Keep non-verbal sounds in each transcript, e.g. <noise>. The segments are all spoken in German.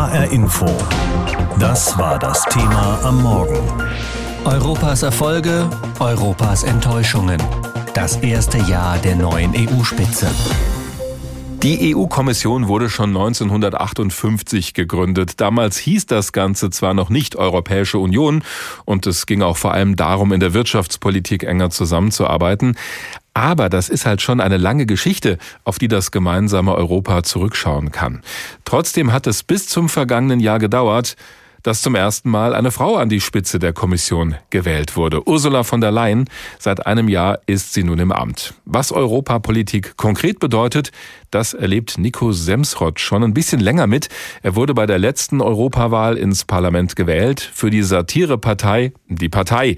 HR Info. Das war das Thema am Morgen. Europas Erfolge, Europas Enttäuschungen. Das erste Jahr der neuen EU-Spitze. Die EU-Kommission wurde schon 1958 gegründet. Damals hieß das Ganze zwar noch nicht Europäische Union und es ging auch vor allem darum, in der Wirtschaftspolitik enger zusammenzuarbeiten. Aber das ist halt schon eine lange Geschichte, auf die das gemeinsame Europa zurückschauen kann. Trotzdem hat es bis zum vergangenen Jahr gedauert, dass zum ersten Mal eine Frau an die Spitze der Kommission gewählt wurde. Ursula von der Leyen, seit einem Jahr ist sie nun im Amt. Was Europapolitik konkret bedeutet, das erlebt Nico Semsrott schon ein bisschen länger mit. Er wurde bei der letzten Europawahl ins Parlament gewählt für die Satirepartei Die Partei.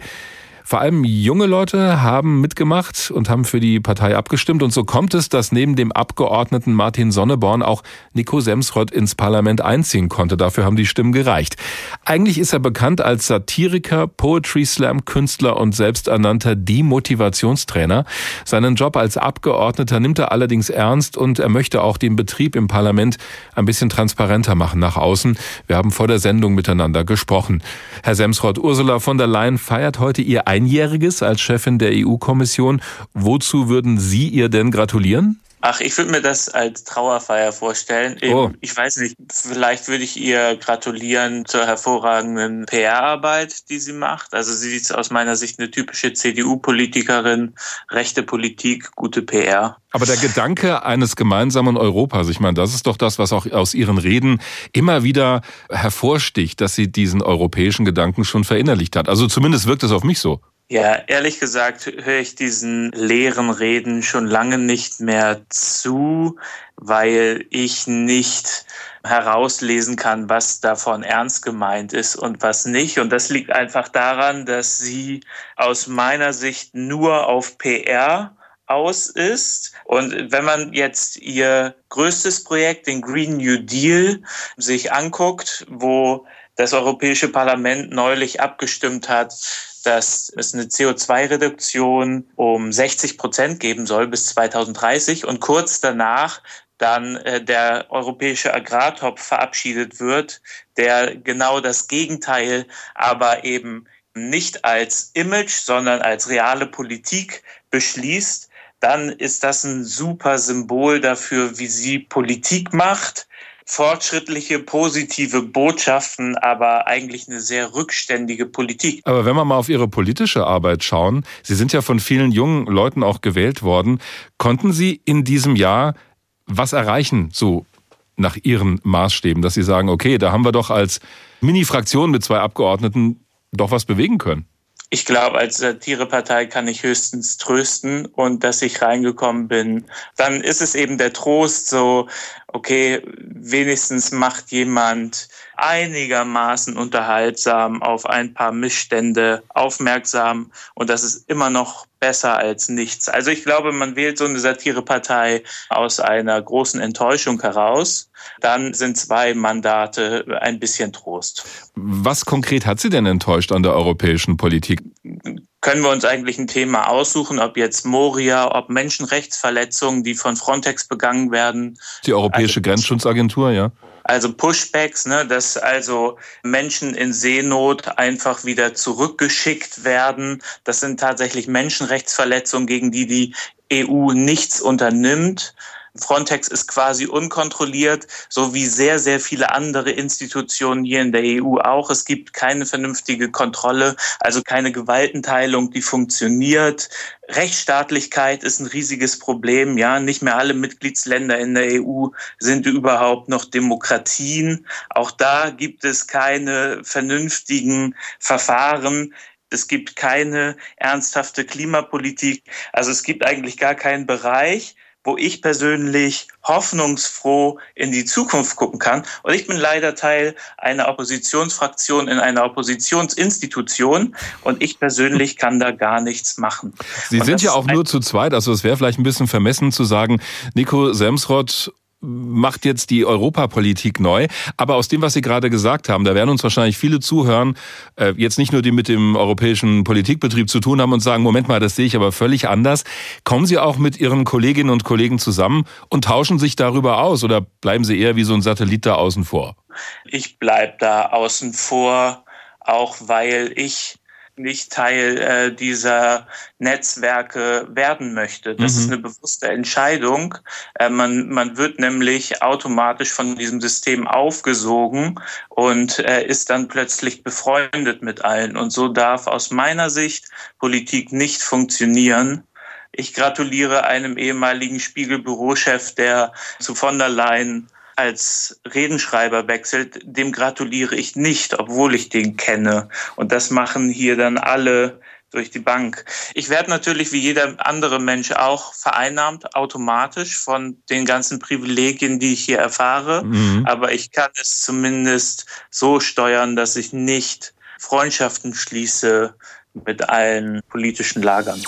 Vor allem junge Leute haben mitgemacht und haben für die Partei abgestimmt. Und so kommt es, dass neben dem Abgeordneten Martin Sonneborn auch Nico Semsrott ins Parlament einziehen konnte. Dafür haben die Stimmen gereicht. Eigentlich ist er bekannt als Satiriker, Poetry Slam Künstler und selbsternannter Demotivationstrainer. Seinen Job als Abgeordneter nimmt er allerdings ernst und er möchte auch den Betrieb im Parlament ein bisschen transparenter machen nach außen. Wir haben vor der Sendung miteinander gesprochen. Herr Semsrott, Ursula von der Leyen feiert heute ihr Einjähriges als Chefin der EU-Kommission. Wozu würden Sie ihr denn gratulieren? Ach, ich würde mir das als Trauerfeier vorstellen. Oh. Ich weiß nicht, vielleicht würde ich ihr gratulieren zur hervorragenden PR-Arbeit, die sie macht. Also sie ist aus meiner Sicht eine typische CDU-Politikerin, rechte Politik, gute PR. Aber der Gedanke eines gemeinsamen Europas, ich meine, das ist doch das, was auch aus ihren Reden immer wieder hervorsticht, dass sie diesen europäischen Gedanken schon verinnerlicht hat. Also zumindest wirkt es auf mich so. Ja, ehrlich gesagt höre ich diesen leeren Reden schon lange nicht mehr zu, weil ich nicht herauslesen kann, was davon ernst gemeint ist und was nicht. Und das liegt einfach daran, dass sie aus meiner Sicht nur auf PR aus ist. Und wenn man jetzt ihr größtes Projekt, den Green New Deal, sich anguckt, wo das Europäische Parlament neulich abgestimmt hat, dass es eine CO2-Reduktion um 60 Prozent geben soll bis 2030 und kurz danach dann äh, der europäische Agrartopf verabschiedet wird, der genau das Gegenteil aber eben nicht als Image, sondern als reale Politik beschließt, dann ist das ein super Symbol dafür, wie sie Politik macht, fortschrittliche, positive Botschaften, aber eigentlich eine sehr rückständige Politik. Aber wenn wir mal auf Ihre politische Arbeit schauen, Sie sind ja von vielen jungen Leuten auch gewählt worden, konnten Sie in diesem Jahr was erreichen, so nach Ihren Maßstäben, dass Sie sagen, okay, da haben wir doch als Mini-Fraktion mit zwei Abgeordneten doch was bewegen können? Ich glaube, als Satirepartei kann ich höchstens trösten und dass ich reingekommen bin. Dann ist es eben der Trost so, okay, wenigstens macht jemand einigermaßen unterhaltsam auf ein paar Missstände aufmerksam und das ist immer noch besser als nichts. Also ich glaube, man wählt so eine Satirepartei aus einer großen Enttäuschung heraus. Dann sind zwei Mandate ein bisschen Trost. Was konkret hat Sie denn enttäuscht an der europäischen Politik? können wir uns eigentlich ein Thema aussuchen, ob jetzt Moria, ob Menschenrechtsverletzungen, die von Frontex begangen werden. Die Europäische also, Grenzschutzagentur, ja. Also Pushbacks, ne, dass also Menschen in Seenot einfach wieder zurückgeschickt werden. Das sind tatsächlich Menschenrechtsverletzungen, gegen die die EU nichts unternimmt. Frontex ist quasi unkontrolliert, so wie sehr, sehr viele andere Institutionen hier in der EU auch. Es gibt keine vernünftige Kontrolle, also keine Gewaltenteilung, die funktioniert. Rechtsstaatlichkeit ist ein riesiges Problem. Ja, nicht mehr alle Mitgliedsländer in der EU sind überhaupt noch Demokratien. Auch da gibt es keine vernünftigen Verfahren. Es gibt keine ernsthafte Klimapolitik. Also es gibt eigentlich gar keinen Bereich, wo ich persönlich hoffnungsfroh in die Zukunft gucken kann. Und ich bin leider Teil einer Oppositionsfraktion in einer Oppositionsinstitution und ich persönlich kann da gar nichts machen. Sie und sind ja auch nur zu zweit, also es wäre vielleicht ein bisschen vermessen zu sagen, Nico Semsrott macht jetzt die Europapolitik neu. Aber aus dem, was Sie gerade gesagt haben, da werden uns wahrscheinlich viele zuhören, äh, jetzt nicht nur die mit dem europäischen Politikbetrieb zu tun haben und sagen, Moment mal, das sehe ich aber völlig anders. Kommen Sie auch mit Ihren Kolleginnen und Kollegen zusammen und tauschen sich darüber aus oder bleiben Sie eher wie so ein Satellit da außen vor? Ich bleibe da außen vor, auch weil ich nicht Teil äh, dieser Netzwerke werden möchte. Das mhm. ist eine bewusste Entscheidung. Äh, man, man wird nämlich automatisch von diesem System aufgesogen und äh, ist dann plötzlich befreundet mit allen. Und so darf aus meiner Sicht Politik nicht funktionieren. Ich gratuliere einem ehemaligen Spiegelbürochef, der zu von der Leyen als Redenschreiber wechselt, dem gratuliere ich nicht, obwohl ich den kenne. Und das machen hier dann alle durch die Bank. Ich werde natürlich wie jeder andere Mensch auch vereinnahmt, automatisch von den ganzen Privilegien, die ich hier erfahre. Mhm. Aber ich kann es zumindest so steuern, dass ich nicht Freundschaften schließe mit allen politischen Lagern.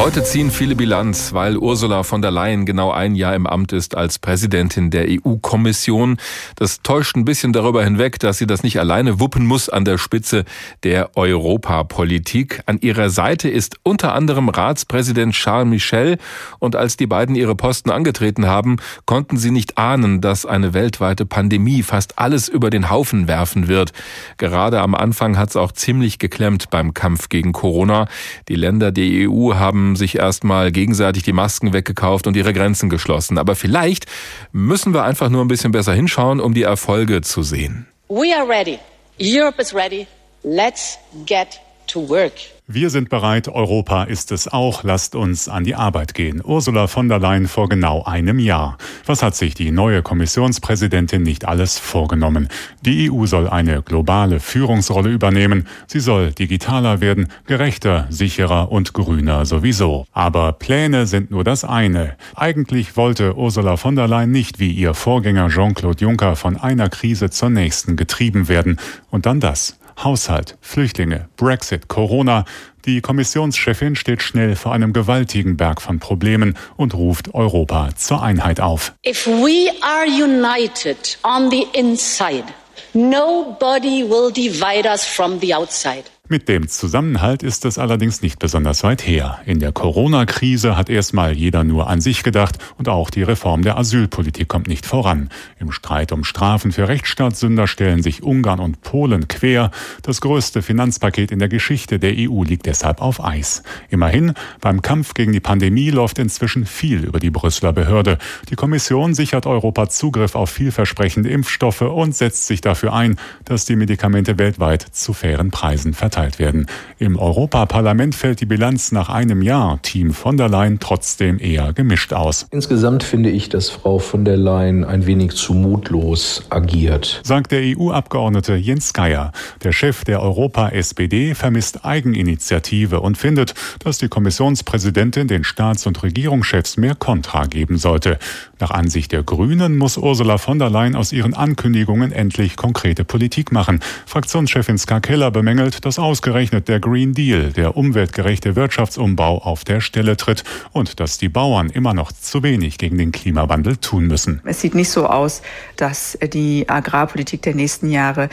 Heute ziehen viele Bilanz, weil Ursula von der Leyen genau ein Jahr im Amt ist als Präsidentin der EU-Kommission. Das täuscht ein bisschen darüber hinweg, dass sie das nicht alleine wuppen muss an der Spitze der Europapolitik. An ihrer Seite ist unter anderem Ratspräsident Charles Michel. Und als die beiden ihre Posten angetreten haben, konnten sie nicht ahnen, dass eine weltweite Pandemie fast alles über den Haufen werfen wird. Gerade am Anfang hat es auch ziemlich geklemmt beim Kampf gegen Corona. Die Länder der EU haben sich erstmal gegenseitig die Masken weggekauft und ihre Grenzen geschlossen. Aber vielleicht müssen wir einfach nur ein bisschen besser hinschauen, um die Erfolge zu sehen. We are ready. Europe is ready. Let's get to work. Wir sind bereit, Europa ist es auch, lasst uns an die Arbeit gehen. Ursula von der Leyen vor genau einem Jahr. Was hat sich die neue Kommissionspräsidentin nicht alles vorgenommen? Die EU soll eine globale Führungsrolle übernehmen, sie soll digitaler werden, gerechter, sicherer und grüner sowieso. Aber Pläne sind nur das eine. Eigentlich wollte Ursula von der Leyen nicht wie ihr Vorgänger Jean-Claude Juncker von einer Krise zur nächsten getrieben werden. Und dann das. Haushalt, Flüchtlinge, Brexit, Corona. Die Kommissionschefin steht schnell vor einem gewaltigen Berg von Problemen und ruft Europa zur Einheit auf. If we are united on the inside, nobody will divide us from the outside. Mit dem Zusammenhalt ist es allerdings nicht besonders weit her. In der Corona-Krise hat erstmal jeder nur an sich gedacht und auch die Reform der Asylpolitik kommt nicht voran. Im Streit um Strafen für Rechtsstaatssünder stellen sich Ungarn und Polen quer. Das größte Finanzpaket in der Geschichte der EU liegt deshalb auf Eis. Immerhin, beim Kampf gegen die Pandemie läuft inzwischen viel über die Brüsseler Behörde. Die Kommission sichert Europa Zugriff auf vielversprechende Impfstoffe und setzt sich dafür ein, dass die Medikamente weltweit zu fairen Preisen verteilt verteilt werden. Im Europaparlament fällt die Bilanz nach einem Jahr Team von der Leyen trotzdem eher gemischt aus. Insgesamt finde ich, dass Frau von der Leyen ein wenig zu mutlos agiert, sagt der EU-Abgeordnete Jens Geier. Der Chef der Europa-SPD vermisst Eigeninitiative und findet, dass die Kommissionspräsidentin den Staats- und Regierungschefs mehr Kontra geben sollte. Nach Ansicht der Grünen muss Ursula von der Leyen aus ihren Ankündigungen endlich konkrete Politik machen. Fraktionschefin Ska Keller bemängelt, dass ausgerechnet der Green Deal, der umweltgerechte Wirtschaftsumbau, auf der Stelle tritt und dass die Bauern immer noch zu wenig gegen den Klimawandel tun müssen. Es sieht nicht so aus, dass die Agrarpolitik der nächsten Jahre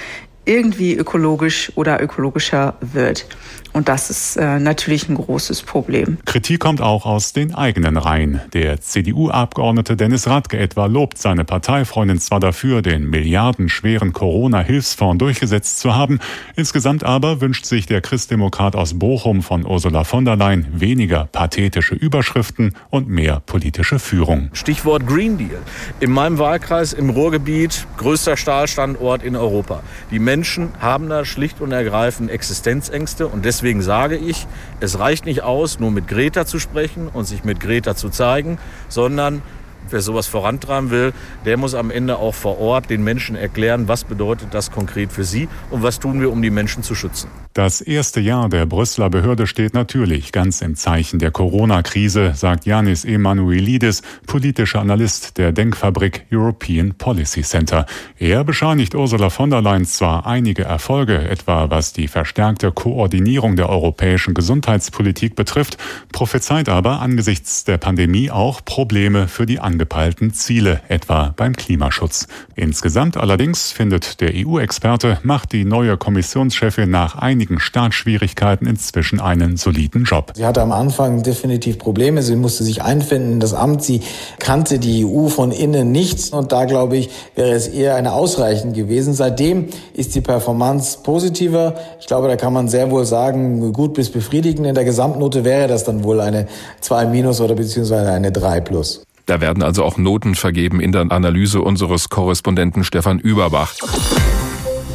irgendwie ökologisch oder ökologischer wird. Und das ist äh, natürlich ein großes Problem. Kritik kommt auch aus den eigenen Reihen. Der CDU-Abgeordnete Dennis Radke etwa lobt seine Parteifreundin zwar dafür, den milliardenschweren Corona-Hilfsfonds durchgesetzt zu haben, insgesamt aber wünscht sich der Christdemokrat aus Bochum von Ursula von der Leyen weniger pathetische Überschriften und mehr politische Führung. Stichwort Green Deal. In meinem Wahlkreis im Ruhrgebiet größter Stahlstandort in Europa. Die Menschen haben da schlicht und ergreifend Existenzängste. Und Deswegen sage ich, es reicht nicht aus, nur mit Greta zu sprechen und sich mit Greta zu zeigen, sondern wer sowas vorantreiben will, der muss am Ende auch vor Ort den Menschen erklären, was bedeutet das konkret für sie und was tun wir, um die Menschen zu schützen. Das erste Jahr der Brüsseler Behörde steht natürlich ganz im Zeichen der Corona-Krise, sagt Janis Emanuelidis, politischer Analyst der Denkfabrik European Policy Center. Er bescheinigt Ursula von der Leyen zwar einige Erfolge, etwa was die verstärkte Koordinierung der europäischen Gesundheitspolitik betrifft, prophezeit aber angesichts der Pandemie auch Probleme für die Angehörigen angepeilten Ziele, etwa beim Klimaschutz. Insgesamt allerdings, findet der EU-Experte, macht die neue Kommissionschefin nach einigen Startschwierigkeiten inzwischen einen soliden Job. Sie hatte am Anfang definitiv Probleme. Sie musste sich einfinden in das Amt. Sie kannte die EU von innen nichts. Und da, glaube ich, wäre es eher eine ausreichend gewesen. Seitdem ist die Performance positiver. Ich glaube, da kann man sehr wohl sagen, gut bis befriedigend. In der Gesamtnote wäre das dann wohl eine 2 minus oder beziehungsweise eine 3 plus. Da werden also auch Noten vergeben in der Analyse unseres Korrespondenten Stefan Überbach.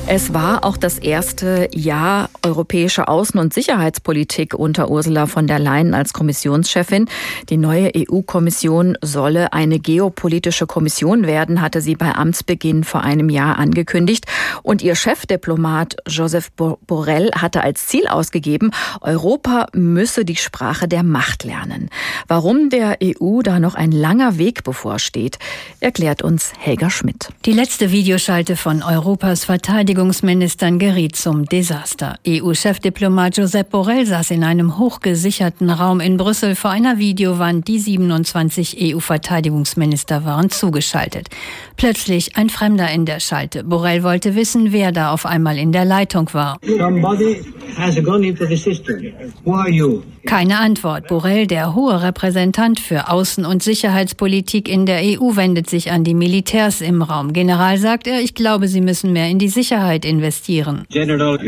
Es war auch das erste Jahr europäischer Außen- und Sicherheitspolitik unter Ursula von der Leyen als Kommissionschefin. Die neue EU-Kommission solle eine geopolitische Kommission werden, hatte sie bei Amtsbeginn vor einem Jahr angekündigt. Und ihr Chefdiplomat Joseph Borrell hatte als Ziel ausgegeben, Europa müsse die Sprache der Macht lernen. Warum der EU da noch ein langer Weg bevorsteht, erklärt uns Helga Schmidt. Die letzte Videoschalte von Europas Verteidigung Verteidigungsministern geriet zum Desaster. EU-Chefdiplomat Josep Borrell saß in einem hochgesicherten Raum in Brüssel vor einer Videowand. Die 27 EU-Verteidigungsminister waren zugeschaltet. Plötzlich ein Fremder in der Schalte. Borrell wollte wissen, wer da auf einmal in der Leitung war. Keine Antwort. Borrell, der hohe Repräsentant für Außen- und Sicherheitspolitik in der EU, wendet sich an die Militärs im Raum. General sagt er, ich glaube, sie müssen mehr in die Sicherheit investieren. General,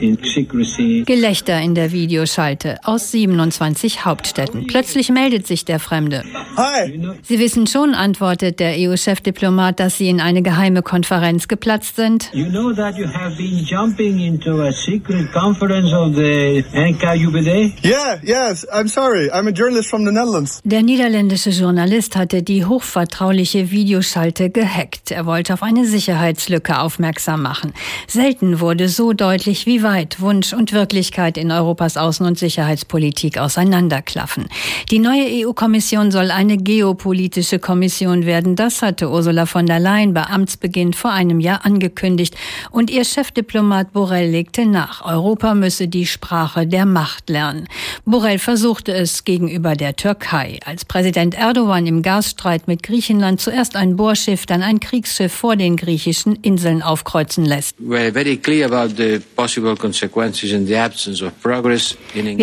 in Gelächter in der Videoschalte aus 27 Hauptstädten. Plötzlich meldet sich der Fremde. Hi. Sie wissen schon, antwortet der EU-Chefdiplomat, dass Sie in eine geheime Konferenz geplatzt sind. You know that you have been jumping into a secret conference of the NKUBD? Yeah, yes, I'm sorry. I'm a journalist from the Netherlands. Der niederländische Journalist hatte die hochvertrauliche Videoschalte gehackt. Er wollte auf eine Sicherheitslücke aufmerksam machen. Selten wurde so deutlich, wie weit Wunsch und Wirklichkeit in Europas Außen- und Sicherheitspolitik auseinanderklaffen. Die neue EU-Kommission soll eine geopolitische Kommission werden. Das hatte Ursula von der Leyen bei Amtsbeginn vor einem Jahr angekündigt. Und ihr Chefdiplomat Borrell legte nach. Europa müsse die Sprache der Macht lernen. Borrell versuchte es gegenüber der Türkei. Als Präsident Erdogan im Gasstreit mit Griechenland zuerst ein Bohrschiff, dann ein Kriegsschiff vor den griechischen Inseln aufkreuzen lässt. Wir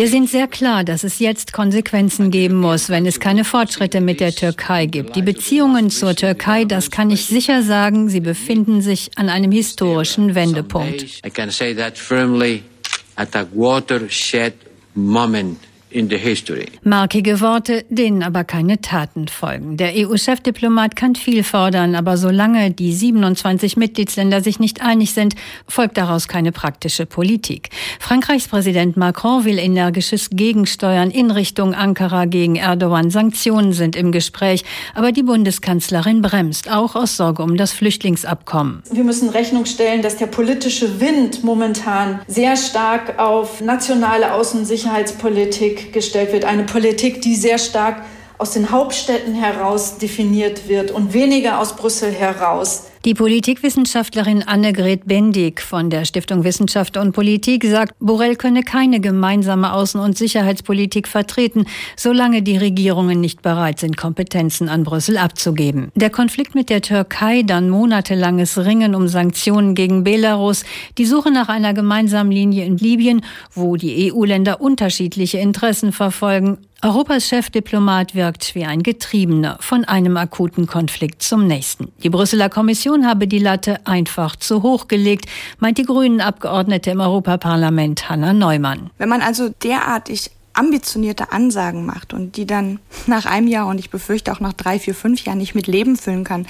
sind sehr klar, dass es jetzt Konsequenzen geben muss, wenn es keine Fortschritte mit der Türkei gibt. Die Beziehungen zur Türkei, das kann ich sicher sagen, sie befinden sich an einem historischen Wendepunkt. at a watershed moment in the history. Markige Worte, denen aber keine Taten folgen. Der EU-Chefdiplomat kann viel fordern, aber solange die 27 Mitgliedsländer sich nicht einig sind, folgt daraus keine praktische Politik. Frankreichs Präsident Macron will energisches Gegensteuern in Richtung Ankara gegen Erdogan. Sanktionen sind im Gespräch, aber die Bundeskanzlerin bremst, auch aus Sorge um das Flüchtlingsabkommen. Wir müssen Rechnung stellen, dass der politische Wind momentan sehr stark auf nationale Gestellt wird. Eine Politik, die sehr stark aus den Hauptstädten heraus definiert wird und weniger aus Brüssel heraus. Die Politikwissenschaftlerin Annegret Bendig von der Stiftung Wissenschaft und Politik sagt, Borrell könne keine gemeinsame Außen- und Sicherheitspolitik vertreten, solange die Regierungen nicht bereit sind, Kompetenzen an Brüssel abzugeben. Der Konflikt mit der Türkei, dann monatelanges Ringen um Sanktionen gegen Belarus, die Suche nach einer gemeinsamen Linie in Libyen, wo die EU-Länder unterschiedliche Interessen verfolgen, Europas Chefdiplomat wirkt wie ein Getriebener von einem akuten Konflikt zum nächsten. Die Brüsseler Kommission habe die Latte einfach zu hoch gelegt, meint die Grünen Abgeordnete im Europaparlament Hanna Neumann. Wenn man also derartig ambitionierte Ansagen macht und die dann <laughs> nach einem Jahr und ich befürchte auch nach drei, vier, fünf Jahren nicht mit Leben füllen kann,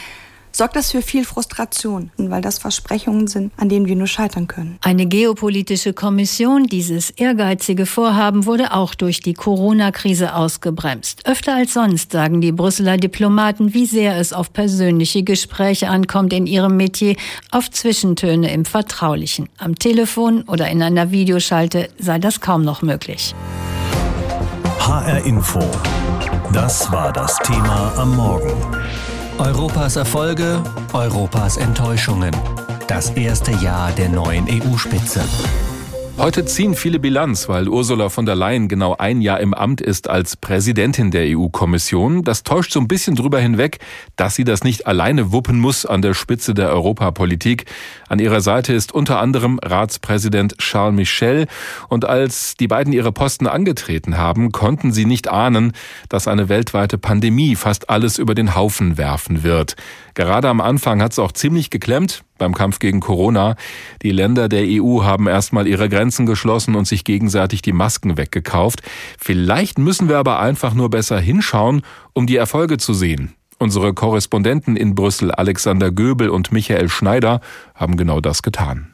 sorgt das für viel Frustration, weil das Versprechungen sind, an denen wir nur scheitern können. Eine geopolitische Kommission, dieses ehrgeizige Vorhaben, wurde auch durch die Corona-Krise ausgebremst. Öfter als sonst sagen die Brüsseler Diplomaten, wie sehr es auf persönliche Gespräche ankommt in ihrem Metier, auf Zwischentöne im Vertraulichen. Am Telefon oder in einer Videoschalte sei das kaum noch möglich. HR Info. Das war das Thema am Morgen. Europas Erfolge, Europas Enttäuschungen. Das erste Jahr der neuen EU-Spitze. Heute ziehen viele Bilanz, weil Ursula von der Leyen genau ein Jahr im Amt ist als Präsidentin der EU-Kommission. Das täuscht so ein bisschen drüber hinweg, dass sie das nicht alleine wuppen muss an der Spitze der Europapolitik. An ihrer Seite ist unter anderem Ratspräsident Charles Michel. Und als die beiden ihre Posten angetreten haben, konnten sie nicht ahnen, dass eine weltweite Pandemie fast alles über den Haufen werfen wird. Gerade am Anfang hat es auch ziemlich geklemmt beim Kampf gegen Corona. Die Länder der EU haben erstmal ihre Grenzen geschlossen und sich gegenseitig die Masken weggekauft. Vielleicht müssen wir aber einfach nur besser hinschauen, um die Erfolge zu sehen. Unsere Korrespondenten in Brüssel, Alexander Göbel und Michael Schneider, haben genau das getan.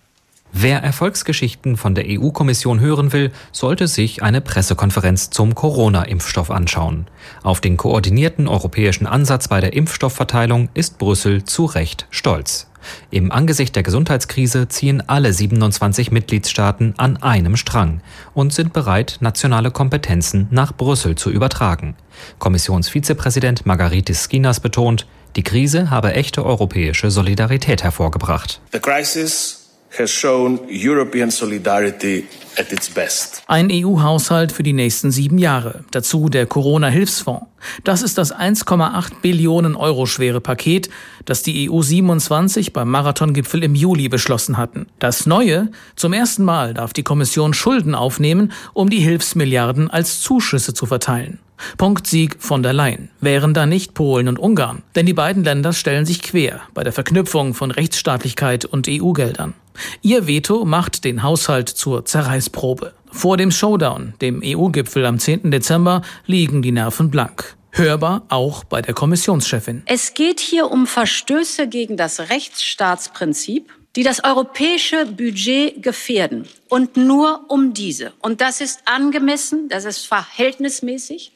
Wer Erfolgsgeschichten von der EU-Kommission hören will, sollte sich eine Pressekonferenz zum Corona-Impfstoff anschauen. Auf den koordinierten europäischen Ansatz bei der Impfstoffverteilung ist Brüssel zu Recht stolz. Im Angesicht der Gesundheitskrise ziehen alle 27 Mitgliedstaaten an einem Strang und sind bereit, nationale Kompetenzen nach Brüssel zu übertragen. Kommissionsvizepräsident Margaritis Skinas betont, die Krise habe echte europäische Solidarität hervorgebracht. The crisis has shown European solidarity at its best. Ein EU-Haushalt für die nächsten sieben Jahre. Dazu der Corona-Hilfsfonds. Das ist das 1,8 Billionen Euro schwere Paket, das die EU 27 beim Marathongipfel im Juli beschlossen hatten. Das Neue, zum ersten Mal darf die Kommission Schulden aufnehmen, um die Hilfsmilliarden als Zuschüsse zu verteilen. Punktsieg von der Leyen. Wären da nicht Polen und Ungarn. Denn die beiden Länder stellen sich quer bei der Verknüpfung von Rechtsstaatlichkeit und EU-Geldern. Ihr Veto macht den Haushalt zur Zerreißprobe. Vor dem Showdown, dem EU-Gipfel am 10. Dezember, liegen die Nerven blank. Hörbar auch bei der Kommissionschefin. Es geht hier um Verstöße gegen das Rechtsstaatsprinzip, die das europäische Budget gefährden. Und nur um diese. Und das ist angemessen, das ist verhältnismäßig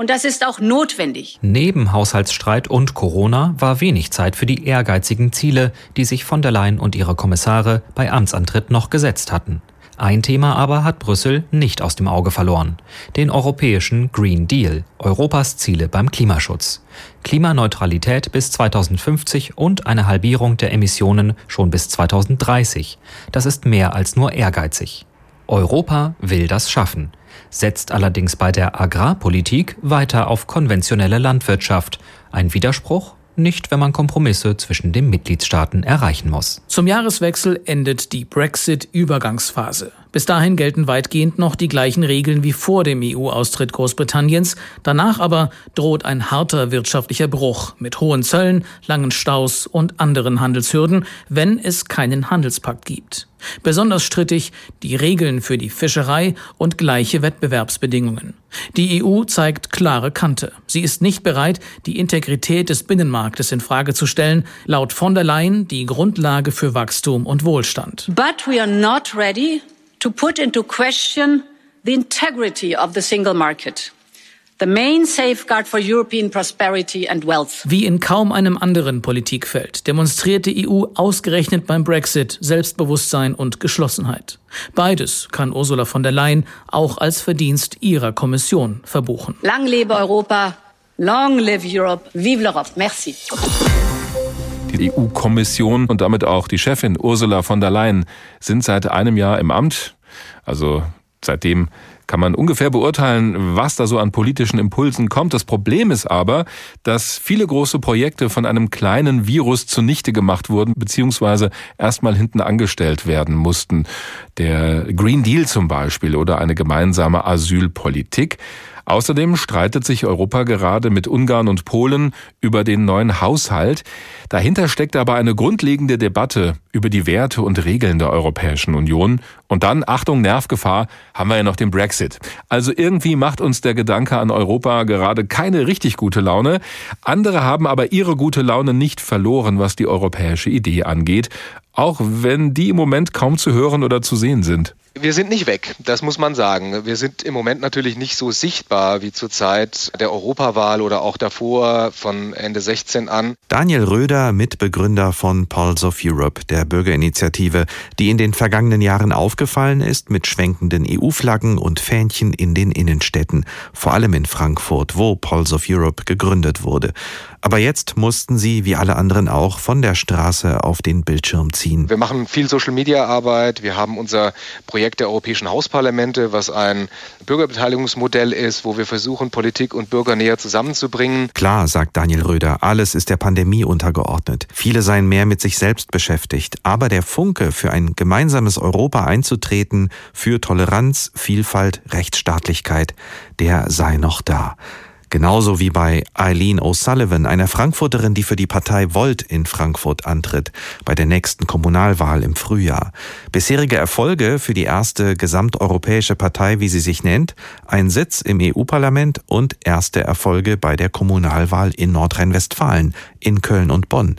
und das ist auch notwendig. Neben Haushaltsstreit und Corona war wenig Zeit für die ehrgeizigen Ziele, die sich von der Leyen und ihre Kommissare bei Amtsantritt noch gesetzt hatten. Ein Thema aber hat Brüssel nicht aus dem Auge verloren. Den europäischen Green Deal, Europas Ziele beim Klimaschutz. Klimaneutralität bis 2050 und eine Halbierung der Emissionen schon bis 2030. Das ist mehr als nur ehrgeizig. Europa will das schaffen setzt allerdings bei der Agrarpolitik weiter auf konventionelle Landwirtschaft. Ein Widerspruch? Nicht, wenn man Kompromisse zwischen den Mitgliedstaaten erreichen muss. Zum Jahreswechsel endet die Brexit-Übergangsphase. Bis dahin gelten weitgehend noch die gleichen Regeln wie vor dem EU-Austritt Großbritanniens. Danach aber droht ein harter wirtschaftlicher Bruch mit hohen Zöllen, langen Staus und anderen Handelshürden, wenn es keinen Handelspakt gibt. Besonders strittig die Regeln für die Fischerei und gleiche Wettbewerbsbedingungen. Die EU zeigt klare Kante. Sie ist nicht bereit, die Integrität des Binnenmarktes in Frage zu stellen, laut von der Leyen die Grundlage für Wachstum und Wohlstand. But we are not ready to put into question the integrity of the single market. The main safeguard for European prosperity and wealth. Wie in kaum einem anderen Politikfeld demonstriert die EU ausgerechnet beim Brexit Selbstbewusstsein und Geschlossenheit. Beides kann Ursula von der Leyen auch als Verdienst ihrer Kommission verbuchen. Lang lebe Europa, long live Europe, vive l'Europe. Merci. EU-Kommission und damit auch die Chefin Ursula von der Leyen sind seit einem Jahr im Amt. Also seitdem kann man ungefähr beurteilen, was da so an politischen Impulsen kommt. Das Problem ist aber, dass viele große Projekte von einem kleinen Virus zunichte gemacht wurden, beziehungsweise erstmal hinten angestellt werden mussten. Der Green Deal zum Beispiel oder eine gemeinsame Asylpolitik. Außerdem streitet sich Europa gerade mit Ungarn und Polen über den neuen Haushalt. Dahinter steckt aber eine grundlegende Debatte über die Werte und Regeln der Europäischen Union. Und dann, Achtung, Nervgefahr, haben wir ja noch den Brexit. Also irgendwie macht uns der Gedanke an Europa gerade keine richtig gute Laune. Andere haben aber ihre gute Laune nicht verloren, was die europäische Idee angeht. Auch wenn die im Moment kaum zu hören oder zu sehen sind. Wir sind nicht weg, das muss man sagen. Wir sind im Moment natürlich nicht so sichtbar wie zur Zeit der Europawahl oder auch davor von Ende 16 an. Daniel Röder, Mitbegründer von Pulse of Europe, der Bürgerinitiative, die in den vergangenen Jahren aufgefallen ist mit schwenkenden EU-Flaggen und Fähnchen in den Innenstädten, vor allem in Frankfurt, wo Pulse of Europe gegründet wurde. Aber jetzt mussten sie, wie alle anderen auch, von der Straße auf den Bildschirm ziehen. Wir machen viel Social-Media-Arbeit, wir haben unser Projekt Projekt der europäischen Hausparlamente, was ein Bürgerbeteiligungsmodell ist, wo wir versuchen, Politik und Bürger näher zusammenzubringen. Klar, sagt Daniel Röder, alles ist der Pandemie untergeordnet. Viele seien mehr mit sich selbst beschäftigt. Aber der Funke für ein gemeinsames Europa einzutreten, für Toleranz, Vielfalt, Rechtsstaatlichkeit, der sei noch da. Genauso wie bei Eileen O'Sullivan, einer Frankfurterin, die für die Partei Volt in Frankfurt antritt, bei der nächsten Kommunalwahl im Frühjahr. Bisherige Erfolge für die erste gesamteuropäische Partei, wie sie sich nennt, ein Sitz im EU-Parlament und erste Erfolge bei der Kommunalwahl in Nordrhein-Westfalen, in Köln und Bonn.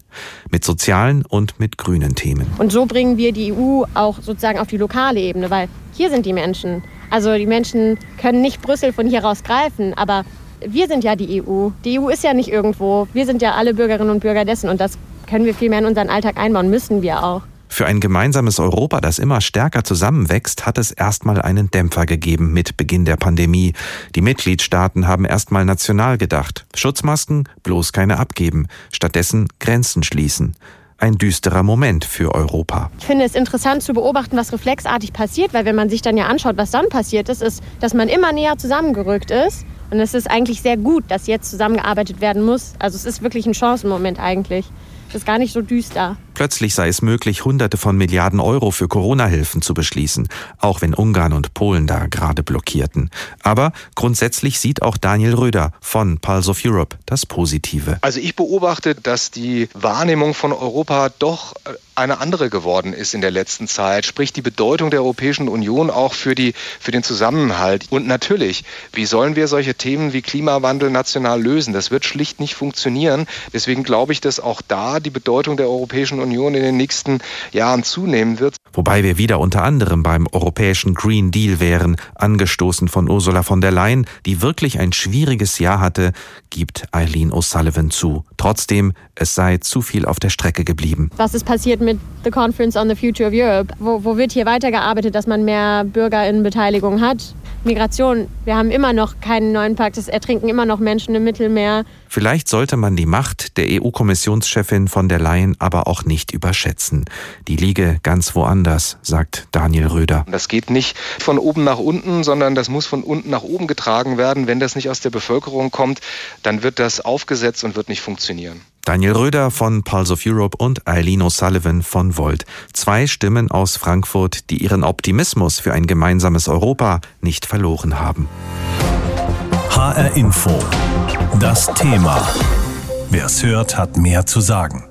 Mit sozialen und mit grünen Themen. Und so bringen wir die EU auch sozusagen auf die lokale Ebene, weil hier sind die Menschen. Also die Menschen können nicht Brüssel von hier aus greifen, aber wir sind ja die EU. Die EU ist ja nicht irgendwo. Wir sind ja alle Bürgerinnen und Bürger dessen und das können wir viel mehr in unseren Alltag einbauen, müssen wir auch. Für ein gemeinsames Europa, das immer stärker zusammenwächst, hat es erstmal einen Dämpfer gegeben mit Beginn der Pandemie. Die Mitgliedstaaten haben erstmal national gedacht. Schutzmasken bloß keine abgeben, stattdessen Grenzen schließen ein düsterer Moment für Europa. Ich finde es interessant zu beobachten, was reflexartig passiert, weil wenn man sich dann ja anschaut, was dann passiert ist, ist, dass man immer näher zusammengerückt ist. Und es ist eigentlich sehr gut, dass jetzt zusammengearbeitet werden muss. Also es ist wirklich ein Chancenmoment eigentlich. Es ist gar nicht so düster. Plötzlich sei es möglich, Hunderte von Milliarden Euro für Corona-Hilfen zu beschließen, auch wenn Ungarn und Polen da gerade blockierten. Aber grundsätzlich sieht auch Daniel Röder von Pulse of Europe das Positive. Also ich beobachte, dass die Wahrnehmung von Europa doch äh, eine andere geworden ist in der letzten Zeit, sprich die Bedeutung der Europäischen Union auch für, die, für den Zusammenhalt. Und natürlich, wie sollen wir solche Themen wie Klimawandel national lösen? Das wird schlicht nicht funktionieren. Deswegen glaube ich, dass auch da die Bedeutung der Europäischen Union in den nächsten Jahren zunehmen wird. Wobei wir wieder unter anderem beim europäischen Green Deal wären, angestoßen von Ursula von der Leyen, die wirklich ein schwieriges Jahr hatte, gibt Eileen O'Sullivan zu. Trotzdem, es sei zu viel auf der Strecke geblieben. Was ist passiert mit The Conference on the Future of Europe? Wo, wo wird hier weitergearbeitet, dass man mehr Bürgerinnenbeteiligung hat? Migration. Wir haben immer noch keinen neuen Pakt. Es ertrinken immer noch Menschen im Mittelmeer. Vielleicht sollte man die Macht der EU-Kommissionschefin von der Leyen aber auch nicht überschätzen. Die liege ganz woanders, sagt Daniel Röder. Das geht nicht von oben nach unten, sondern das muss von unten nach oben getragen werden. Wenn das nicht aus der Bevölkerung kommt, dann wird das aufgesetzt und wird nicht funktionieren. Daniel Röder von Pulse of Europe und Eileen O'Sullivan von Volt. Zwei Stimmen aus Frankfurt, die ihren Optimismus für ein gemeinsames Europa nicht verloren haben. HR Info. Das Thema. Wer es hört, hat mehr zu sagen.